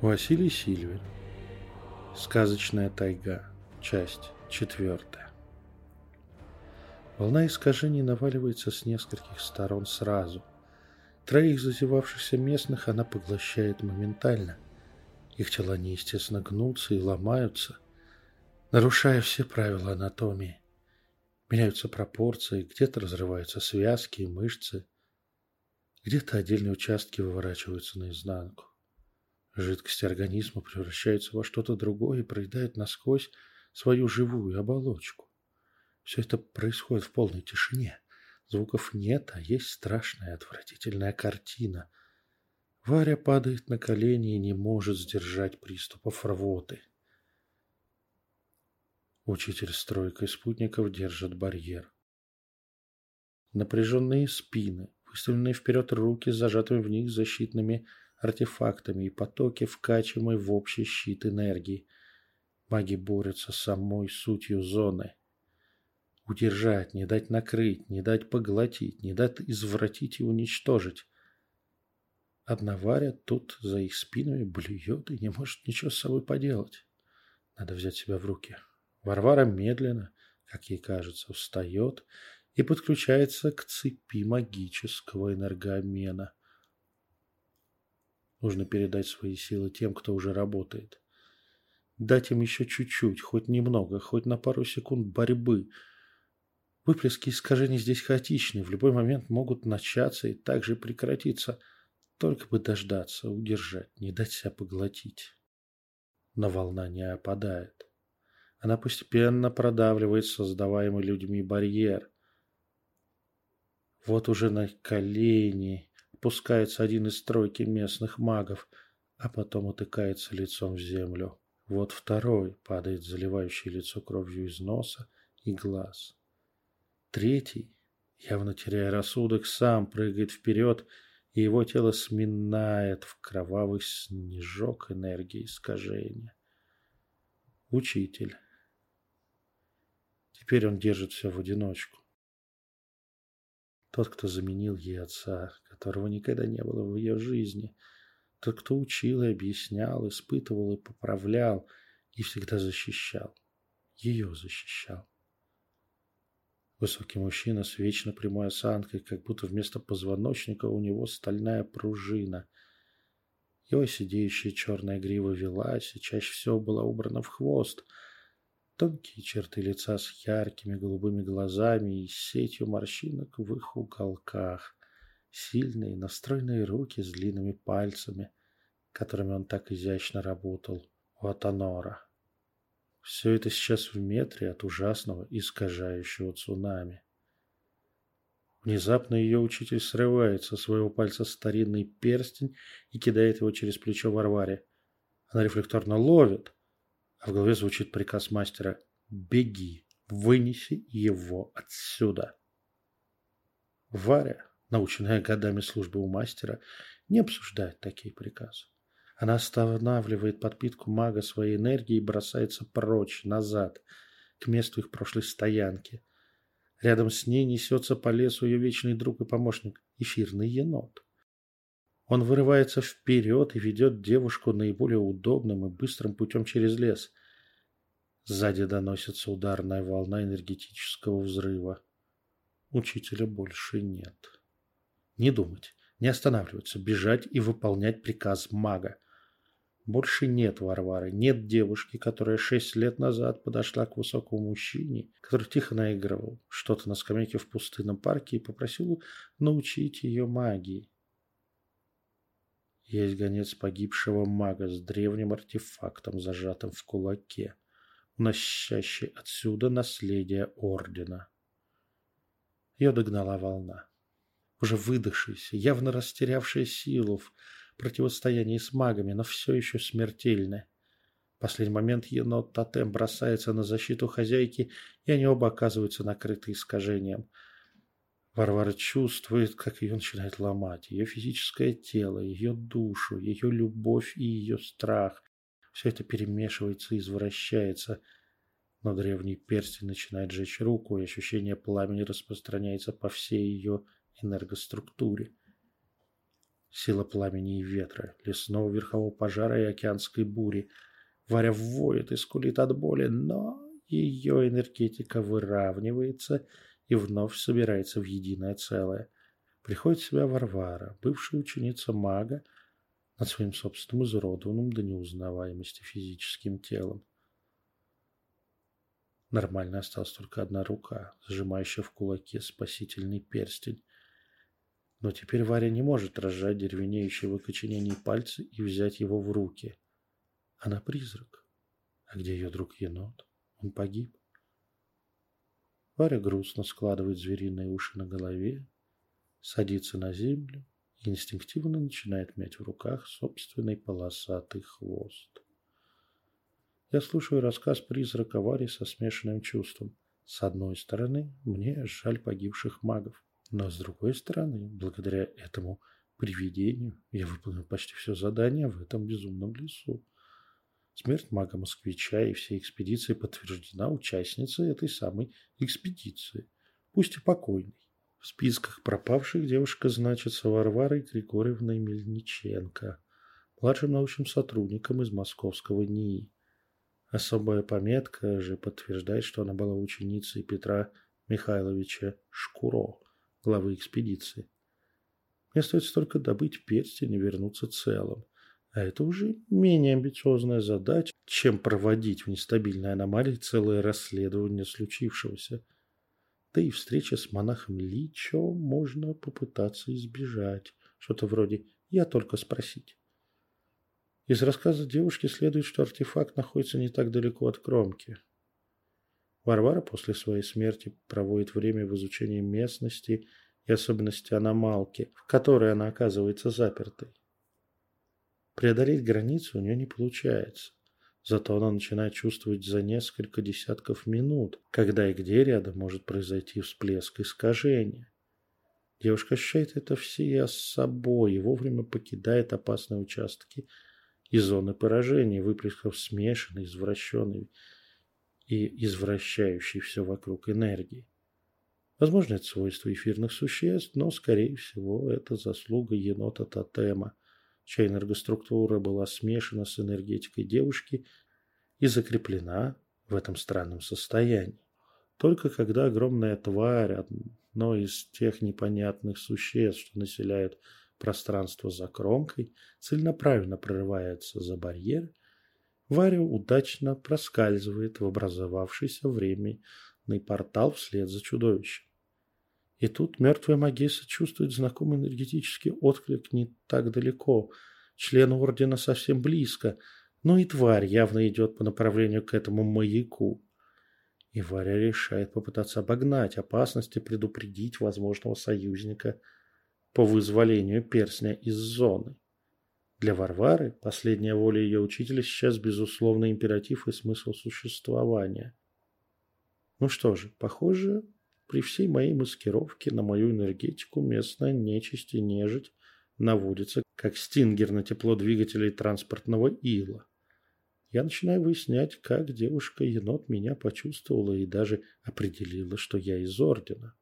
Василий Сильвер. Сказочная тайга. Часть четвертая. Волна искажений наваливается с нескольких сторон сразу. Троих зазевавшихся местных она поглощает моментально. Их тела неестественно гнутся и ломаются, нарушая все правила анатомии. Меняются пропорции, где-то разрываются связки и мышцы, где-то отдельные участки выворачиваются наизнанку. Жидкость организма превращается во что-то другое и проедает насквозь свою живую оболочку. Все это происходит в полной тишине. Звуков нет, а есть страшная отвратительная картина. Варя падает на колени и не может сдержать приступов рвоты. Учитель с тройкой спутников держит барьер. Напряженные спины, выставленные вперед руки с зажатыми в них защитными артефактами и потоки, вкачиваемые в общий щит энергии. Маги борются с самой сутью зоны. Удержать, не дать накрыть, не дать поглотить, не дать извратить и уничтожить. Одна Варя тут за их спинами блюет и не может ничего с собой поделать. Надо взять себя в руки. Варвара медленно, как ей кажется, встает и подключается к цепи магического энергообмена – Нужно передать свои силы тем, кто уже работает. Дать им еще чуть-чуть, хоть немного, хоть на пару секунд борьбы. Выплески искажений здесь хаотичны, в любой момент могут начаться и также прекратиться. Только бы дождаться, удержать, не дать себя поглотить. Но волна не опадает. Она постепенно продавливает создаваемый людьми барьер. Вот уже на колени Опускается один из тройки местных магов, а потом утыкается лицом в землю. Вот второй падает заливающий лицо кровью из носа и глаз. Третий, явно теряя рассудок, сам прыгает вперед, и его тело сминает в кровавый снежок энергии искажения. Учитель. Теперь он держит все в одиночку. Тот, кто заменил ей отца, которого никогда не было в ее жизни. Тот, кто учил и объяснял, испытывал и поправлял, и всегда защищал. Ее защищал. Высокий мужчина с вечно прямой осанкой, как будто вместо позвоночника у него стальная пружина. Его сидеющая черная грива велась и чаще всего была убрана в хвост – Тонкие черты лица с яркими голубыми глазами и сетью морщинок в их уголках. Сильные, настроенные руки с длинными пальцами, которыми он так изящно работал у Атанора. Все это сейчас в метре от ужасного искажающего цунами. Внезапно ее учитель срывает со своего пальца старинный перстень и кидает его через плечо Варваре. Она рефлекторно ловит – а в голове звучит приказ мастера «Беги, вынеси его отсюда». Варя, наученная годами службы у мастера, не обсуждает такие приказы. Она останавливает подпитку мага своей энергии и бросается прочь, назад, к месту их прошлой стоянки. Рядом с ней несется по лесу ее вечный друг и помощник, эфирный енот. Он вырывается вперед и ведет девушку наиболее удобным и быстрым путем через лес. Сзади доносится ударная волна энергетического взрыва. Учителя больше нет. Не думать, не останавливаться, бежать и выполнять приказ мага. Больше нет Варвары, нет девушки, которая шесть лет назад подошла к высокому мужчине, который тихо наигрывал что-то на скамейке в пустынном парке и попросил научить ее магии. Есть гонец погибшего мага с древним артефактом, зажатым в кулаке, уносящий отсюда наследие ордена. Ее догнала волна. Уже выдохшаяся, явно растерявшая силу в противостоянии с магами, но все еще смертельная. Последний момент енот-тотем бросается на защиту хозяйки, и они оба оказываются накрыты искажением – Варвара чувствует, как ее начинает ломать. Ее физическое тело, ее душу, ее любовь и ее страх. Все это перемешивается и извращается. Но древний перстень начинает жечь руку, и ощущение пламени распространяется по всей ее энергоструктуре. Сила пламени и ветра, лесного верхового пожара и океанской бури. Варя воет и скулит от боли, но ее энергетика выравнивается и вновь собирается в единое целое. Приходит в себя Варвара, бывшая ученица мага, над своим собственным изуродованным до неузнаваемости физическим телом. Нормально осталась только одна рука, сжимающая в кулаке спасительный перстень. Но теперь Варя не может разжать деревенеющие в окоченении пальцы и взять его в руки. Она призрак. А где ее друг енот? Он погиб. Варя грустно складывает звериные уши на голове, садится на землю и инстинктивно начинает мять в руках собственный полосатый хвост. Я слушаю рассказ призрака Вари со смешанным чувством. С одной стороны, мне жаль погибших магов, но с другой стороны, благодаря этому привидению я выполнил почти все задание в этом безумном лесу. Смерть мага-москвича и всей экспедиции подтверждена участницей этой самой экспедиции, пусть и покойной. В списках пропавших девушка значится Варварой Григорьевной Мельниченко, младшим научным сотрудником из московского НИИ. Особая пометка же подтверждает, что она была ученицей Петра Михайловича Шкуро, главы экспедиции. Мне остается только добыть перстень и вернуться целым. А это уже менее амбициозная задача, чем проводить в нестабильной аномалии целое расследование случившегося. Да и встреча с монахом Личо можно попытаться избежать. Что-то вроде «я только спросить». Из рассказа девушки следует, что артефакт находится не так далеко от кромки. Варвара после своей смерти проводит время в изучении местности и особенностей аномалки, в которой она оказывается запертой. Преодолеть границу у нее не получается. Зато она начинает чувствовать за несколько десятков минут, когда и где рядом может произойти всплеск искажения. Девушка ощущает это все с собой и вовремя покидает опасные участки и зоны поражения, выплескав смешанной, извращенной и извращающей все вокруг энергии. Возможно, это свойство эфирных существ, но, скорее всего, это заслуга енота-тотема, чья энергоструктура была смешана с энергетикой девушки и закреплена в этом странном состоянии. Только когда огромная тварь, одно из тех непонятных существ, что населяют пространство за кромкой, целенаправленно прорывается за барьер, Варя удачно проскальзывает в образовавшийся временный портал вслед за чудовищем. И тут мертвая Магесса чувствует знакомый энергетический отклик не так далеко, член ордена совсем близко, но и тварь явно идет по направлению к этому маяку. И Варя решает попытаться обогнать опасность и предупредить возможного союзника – по вызволению перстня из зоны. Для Варвары последняя воля ее учителя сейчас безусловно императив и смысл существования. Ну что же, похоже, при всей моей маскировке на мою энергетику местная нечисть и нежить наводится, как стингер на тепло двигателей транспортного ила. Я начинаю выяснять, как девушка-енот меня почувствовала и даже определила, что я из Ордена.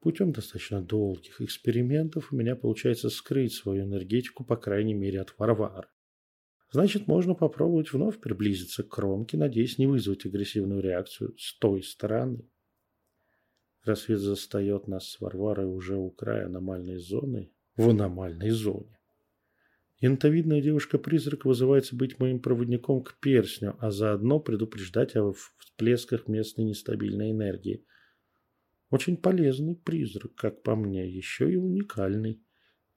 Путем достаточно долгих экспериментов у меня получается скрыть свою энергетику, по крайней мере, от Варвары. Значит, можно попробовать вновь приблизиться к кромке, надеясь не вызвать агрессивную реакцию с той стороны. Рассвет застает нас с Варварой уже у края аномальной зоны, в аномальной зоне. Янтовидная девушка-призрак вызывается быть моим проводником к перстню, а заодно предупреждать о всплесках местной нестабильной энергии – очень полезный призрак, как по мне, еще и уникальный.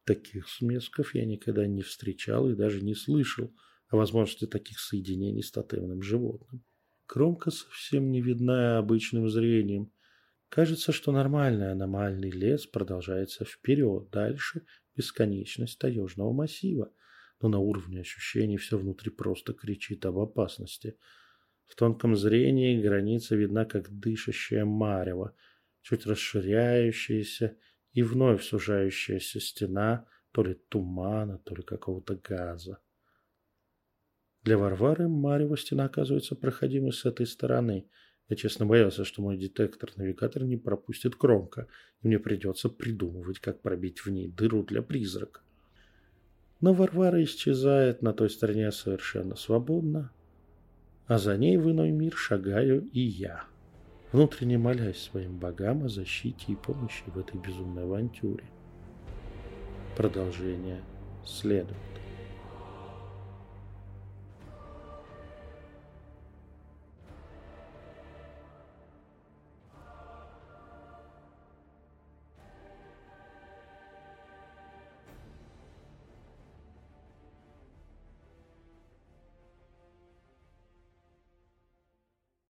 Таких смесков я никогда не встречал и даже не слышал о возможности таких соединений с тотемным животным. Кромка совсем не видна обычным зрением. Кажется, что нормальный аномальный лес продолжается вперед, дальше бесконечность таежного массива, но на уровне ощущений все внутри просто кричит об опасности. В тонком зрении граница видна, как дышащая марево – чуть расширяющаяся и вновь сужающаяся стена то ли тумана, то ли какого-то газа. Для Варвары Марева стена оказывается проходимой с этой стороны. Я честно боялся, что мой детектор-навигатор не пропустит кромка, и мне придется придумывать, как пробить в ней дыру для призрака. Но Варвара исчезает на той стороне совершенно свободно, а за ней в иной мир шагаю и я, внутренне молясь своим богам о защите и помощи в этой безумной авантюре. Продолжение следует.